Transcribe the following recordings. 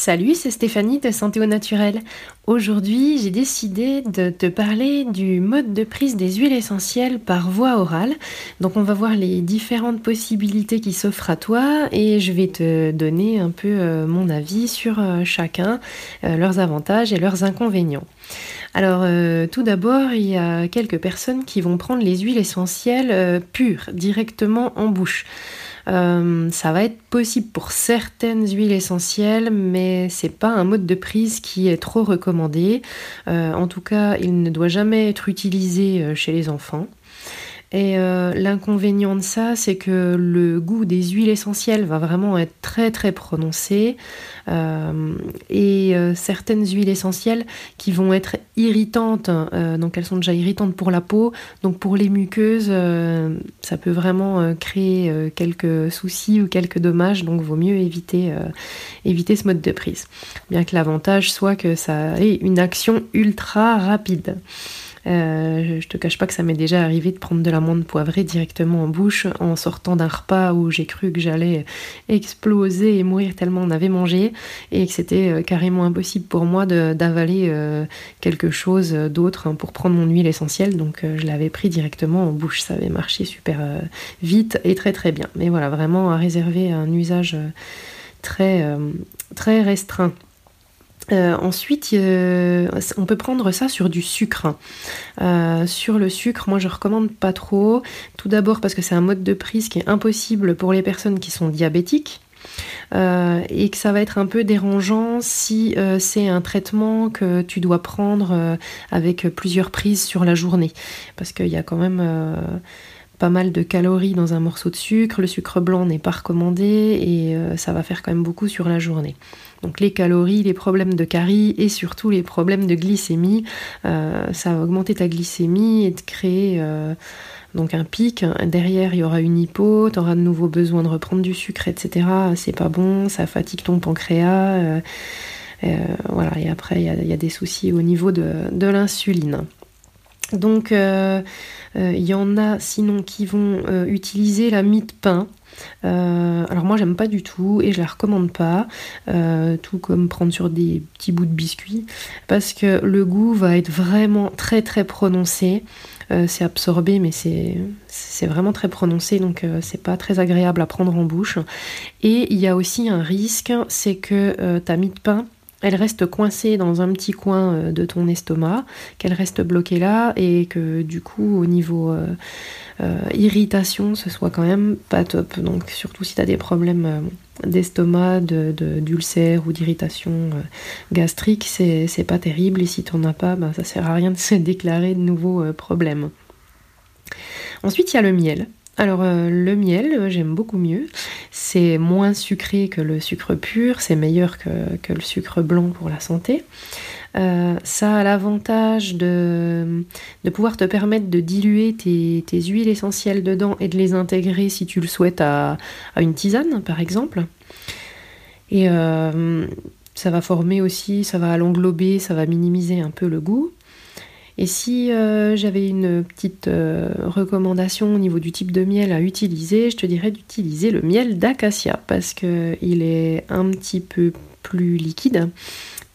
Salut, c'est Stéphanie de Santé au Naturel. Aujourd'hui, j'ai décidé de te parler du mode de prise des huiles essentielles par voie orale. Donc, on va voir les différentes possibilités qui s'offrent à toi et je vais te donner un peu euh, mon avis sur euh, chacun, euh, leurs avantages et leurs inconvénients. Alors, tout d'abord, il y a quelques personnes qui vont prendre les huiles essentielles pures directement en bouche. Euh, ça va être possible pour certaines huiles essentielles, mais c'est pas un mode de prise qui est trop recommandé. Euh, en tout cas, il ne doit jamais être utilisé euh, chez les enfants. Et euh, l'inconvénient de ça, c'est que le goût des huiles essentielles va vraiment être très très prononcé. Euh, et euh, certaines huiles essentielles qui vont être irritantes, donc elles sont déjà irritantes pour la peau, donc pour les muqueuses, ça peut vraiment créer quelques soucis ou quelques dommages, donc vaut mieux éviter, éviter ce mode de prise. Bien que l'avantage soit que ça ait une action ultra rapide. Euh, je te cache pas que ça m'est déjà arrivé de prendre de l'amande poivrée directement en bouche en sortant d'un repas où j'ai cru que j'allais exploser et mourir tellement on avait mangé et que c'était euh, carrément impossible pour moi d'avaler euh, quelque chose d'autre hein, pour prendre mon huile essentielle. Donc je l'avais pris directement en bouche. Ça avait marché super vite et très très bien. Mais voilà, vraiment à réserver un usage très, très restreint. Euh, ensuite, on peut prendre ça sur du sucre. Euh, sur le sucre, moi je recommande pas trop. Tout d'abord parce que c'est un mode de prise qui est impossible pour les personnes qui sont diabétiques. Euh, et que ça va être un peu dérangeant si c'est un traitement que tu dois prendre avec plusieurs prises sur la journée. Parce qu'il y a quand même pas mal de calories dans un morceau de sucre. Le sucre blanc n'est pas recommandé et ça va faire quand même beaucoup sur la journée. Donc les calories, les problèmes de carie et surtout les problèmes de glycémie. Euh, ça va augmenter ta glycémie et te créer euh, donc un pic. Derrière, il y aura une hypo, tu auras de nouveau besoin de reprendre du sucre, etc. C'est pas bon, ça fatigue ton pancréas. Euh, voilà, et après, il y, a des soucis au niveau de l'insuline. Donc, il y en a sinon qui vont utiliser la mie de pain. Euh, alors moi j'aime pas du tout et je la recommande pas, euh, tout comme prendre sur des petits bouts de biscuit, parce que le goût va être vraiment très très prononcé. Euh, c'est absorbé mais c'est vraiment très prononcé donc c'est pas très agréable à prendre en bouche. Et il y a aussi un risque, c'est que ta mie de pain elle reste coincée dans un petit coin euh, de ton estomac, qu'elle reste bloquée là et que du coup au niveau euh, euh, irritation ce soit quand même pas top. Donc surtout si tu as des problèmes d'estomac, d'ulcère ou d'irritation gastrique, c'est pas terrible et si tu as pas, ben, ça sert à rien de se déclarer de nouveaux problèmes. Ensuite il y a le miel. Alors euh, le miel, euh, j'aime beaucoup mieux. C'est moins sucré que le sucre pur, c'est meilleur que, le sucre blanc pour la santé. Euh, ça a l'avantage de, pouvoir te permettre de diluer tes, huiles essentielles dedans et de les intégrer si tu le souhaites à, une tisane par exemple. Et ça va former aussi, ça va l'englober, ça va minimiser un peu le goût. Et si euh, j'avais une petite euh, recommandation au niveau du type de miel à utiliser, je te dirais d'utiliser le miel d'acacia parce qu'il est un petit peu plus liquide.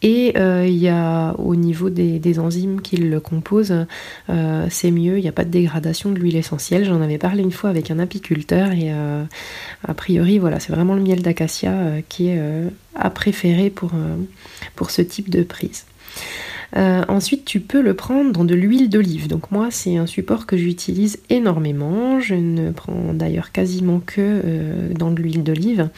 Et euh, il y a au niveau des, enzymes qui le composent, c'est mieux, il n'y a pas de dégradation de l'huile essentielle. J'en avais parlé une fois avec un apiculteur et a priori voilà, c'est vraiment le miel d'acacia qui est à préférer pour, pour ce type de prise. Euh, ensuite, tu peux le prendre dans de l'huile d'olive. Donc moi, c'est un support que j'utilise énormément. Je ne prends d'ailleurs quasiment que euh, dans de l'huile d'olive.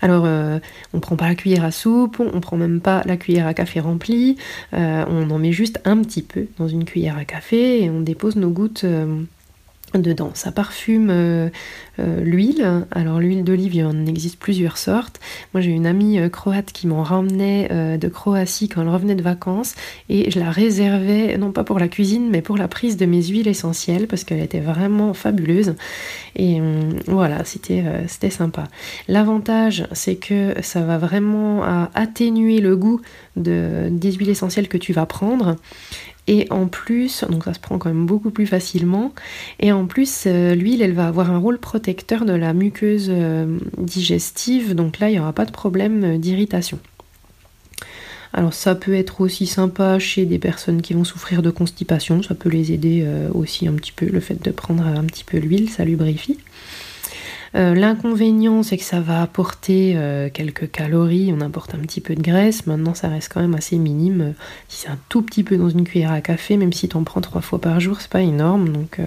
Alors, euh, on ne prend pas la cuillère à soupe, on ne prend même pas la cuillère à café remplie. on en met juste un petit peu dans une cuillère à café et on dépose nos gouttes dedans. Ça parfume euh, euh, l'huile. Alors l'huile d'olive, il en existe plusieurs sortes. Moi j'ai une amie euh, croate qui m'en ramenait de Croatie quand elle revenait de vacances et je la réservais non pas pour la cuisine mais pour la prise de mes huiles essentielles parce qu'elle était vraiment fabuleuse. Et voilà, c'était c'était sympa. L'avantage c'est que ça va vraiment atténuer le goût de, des huiles essentielles que tu vas prendre et en plus, donc ça se prend quand même beaucoup plus facilement. Et en plus, euh, l'huile, elle va avoir un rôle protecteur de la muqueuse euh, digestive. Donc là, il n'y aura pas de problème euh, d'irritation. Alors ça peut être aussi sympa chez des personnes qui vont souffrir de constipation, ça peut les aider aussi un petit peu, le fait de prendre un petit peu l'huile, ça lubrifie. Euh, l'inconvénient, c'est que ça va apporter euh, quelques calories, on apporte un petit peu de graisse. Maintenant, ça reste quand même assez minime. Si c'est un tout petit peu dans une cuillère à café, même si tu en prends trois fois par jour, c'est pas énorme. Donc,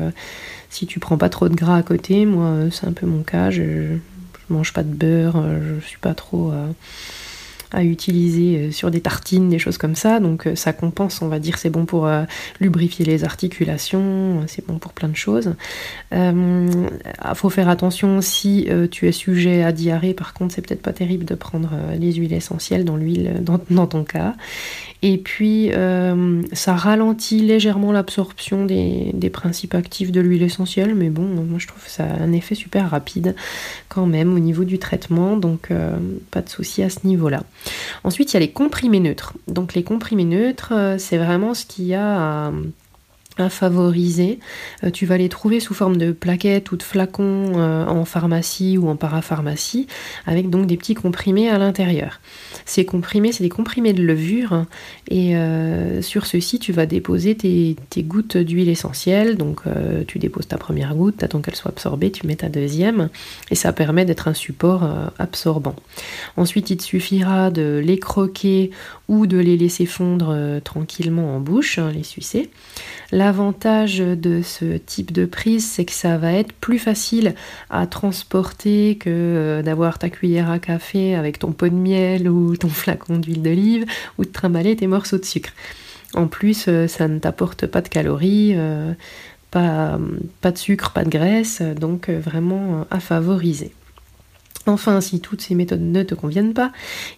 si tu prends pas trop de gras à côté, moi, c'est un peu mon cas. Je, je mange pas de beurre, je suis pas trop à utiliser euh, sur des tartines, des choses comme ça. Donc euh, ça compense, on va dire, c'est bon pour euh, lubrifier les articulations, c'est bon pour plein de choses. Il faut faire attention si tu es sujet à diarrhée, par contre, c'est peut-être pas terrible de prendre les huiles essentielles dans l'huile dans, ton cas. Et puis ça ralentit légèrement l'absorption des, des, principes actifs de l'huile essentielle, mais bon, moi je trouve que ça a un effet super rapide quand même au niveau du traitement, donc pas de souci à ce niveau-là. Ensuite, il y a les comprimés neutres. Donc les comprimés neutres, euh, c'est vraiment ce qu'il y a à à favoriser. Euh, tu vas les trouver sous forme de plaquettes ou de flacons euh, en pharmacie ou en parapharmacie, avec donc des petits comprimés à l'intérieur. Ces comprimés, c'est des comprimés de levure, et euh, sur ceci, tu vas déposer tes, gouttes d'huile essentielle. Donc, tu déposes ta première goutte, attends qu'elle soit absorbée, tu mets ta deuxième, et ça permet d'être un support absorbant. Ensuite, il te suffira de les croquer ou de les laisser fondre tranquillement en bouche, hein, les sucer. L'avantage de ce type de prise, c'est que ça va être plus facile à transporter que euh, d'avoir ta cuillère à café avec ton pot de miel ou ton flacon d'huile d'olive ou de trimballer tes morceaux de sucre. En plus, euh, ça ne t'apporte pas de calories, euh, pas, pas, de sucre, pas de graisse, donc vraiment à favoriser. Enfin, si toutes ces méthodes ne te conviennent pas,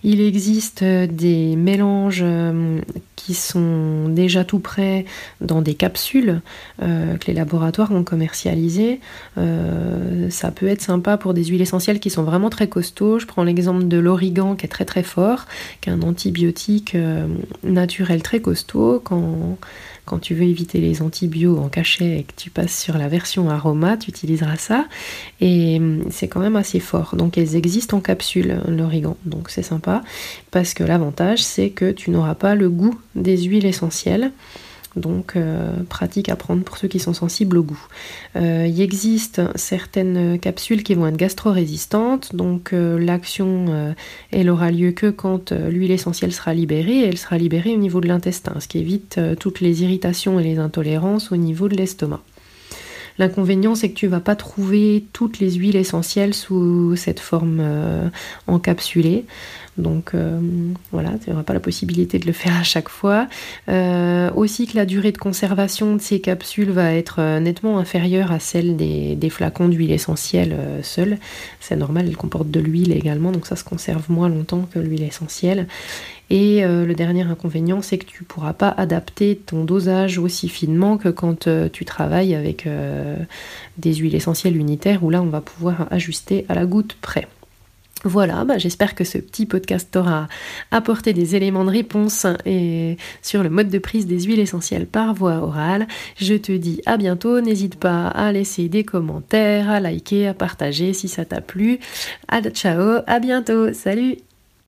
il existe euh, des mélanges euh, qui sont déjà tout prêts dans des capsules euh, que les laboratoires ont commercialisées. ça peut être sympa pour des huiles essentielles qui sont vraiment très costauds. Je prends l'exemple de l'origan qui est très très fort, qui est un antibiotique naturel très costaud. Quand tu veux éviter les antibiotiques en cachet et que tu passes sur la version aroma, tu utiliseras ça. Et c'est quand même assez fort. Elles existent en capsule, l'origan. Donc c'est sympa. Parce que l'avantage, c'est que tu n'auras pas le goût des huiles essentielles. Donc euh, pratique à prendre pour ceux qui sont sensibles au goût. Euh, il existe certaines capsules qui vont être gastro-résistantes, donc euh, l'action elle aura lieu que quand l'huile essentielle sera libérée, elle sera libérée au niveau de l'intestin, ce qui évite toutes les irritations et les intolérances au niveau de l'estomac. L'inconvénient, c'est que tu vas pas trouver toutes les huiles essentielles sous cette forme encapsulée. Donc euh, voilà, tu n'auras pas la possibilité de le faire à chaque fois. Euh, aussi que la durée de conservation de ces capsules va être euh, nettement inférieure à celle des, flacons d'huile essentielle seuls. C'est normal, elles comportent de l'huile également, donc ça se conserve moins longtemps que l'huile essentielle. Et le dernier inconvénient, c'est que tu ne pourras pas adapter ton dosage aussi finement que quand tu travailles avec des huiles essentielles unitaires, où là on va pouvoir ajuster à la goutte près. Voilà, bah, j'espère que ce petit podcast t'aura apporté des éléments de réponse et sur le mode de prise des huiles essentielles par voie orale. Je te dis à bientôt, n'hésite pas à laisser des commentaires, à liker, à partager si ça t'a plu. À ciao, à bientôt, salut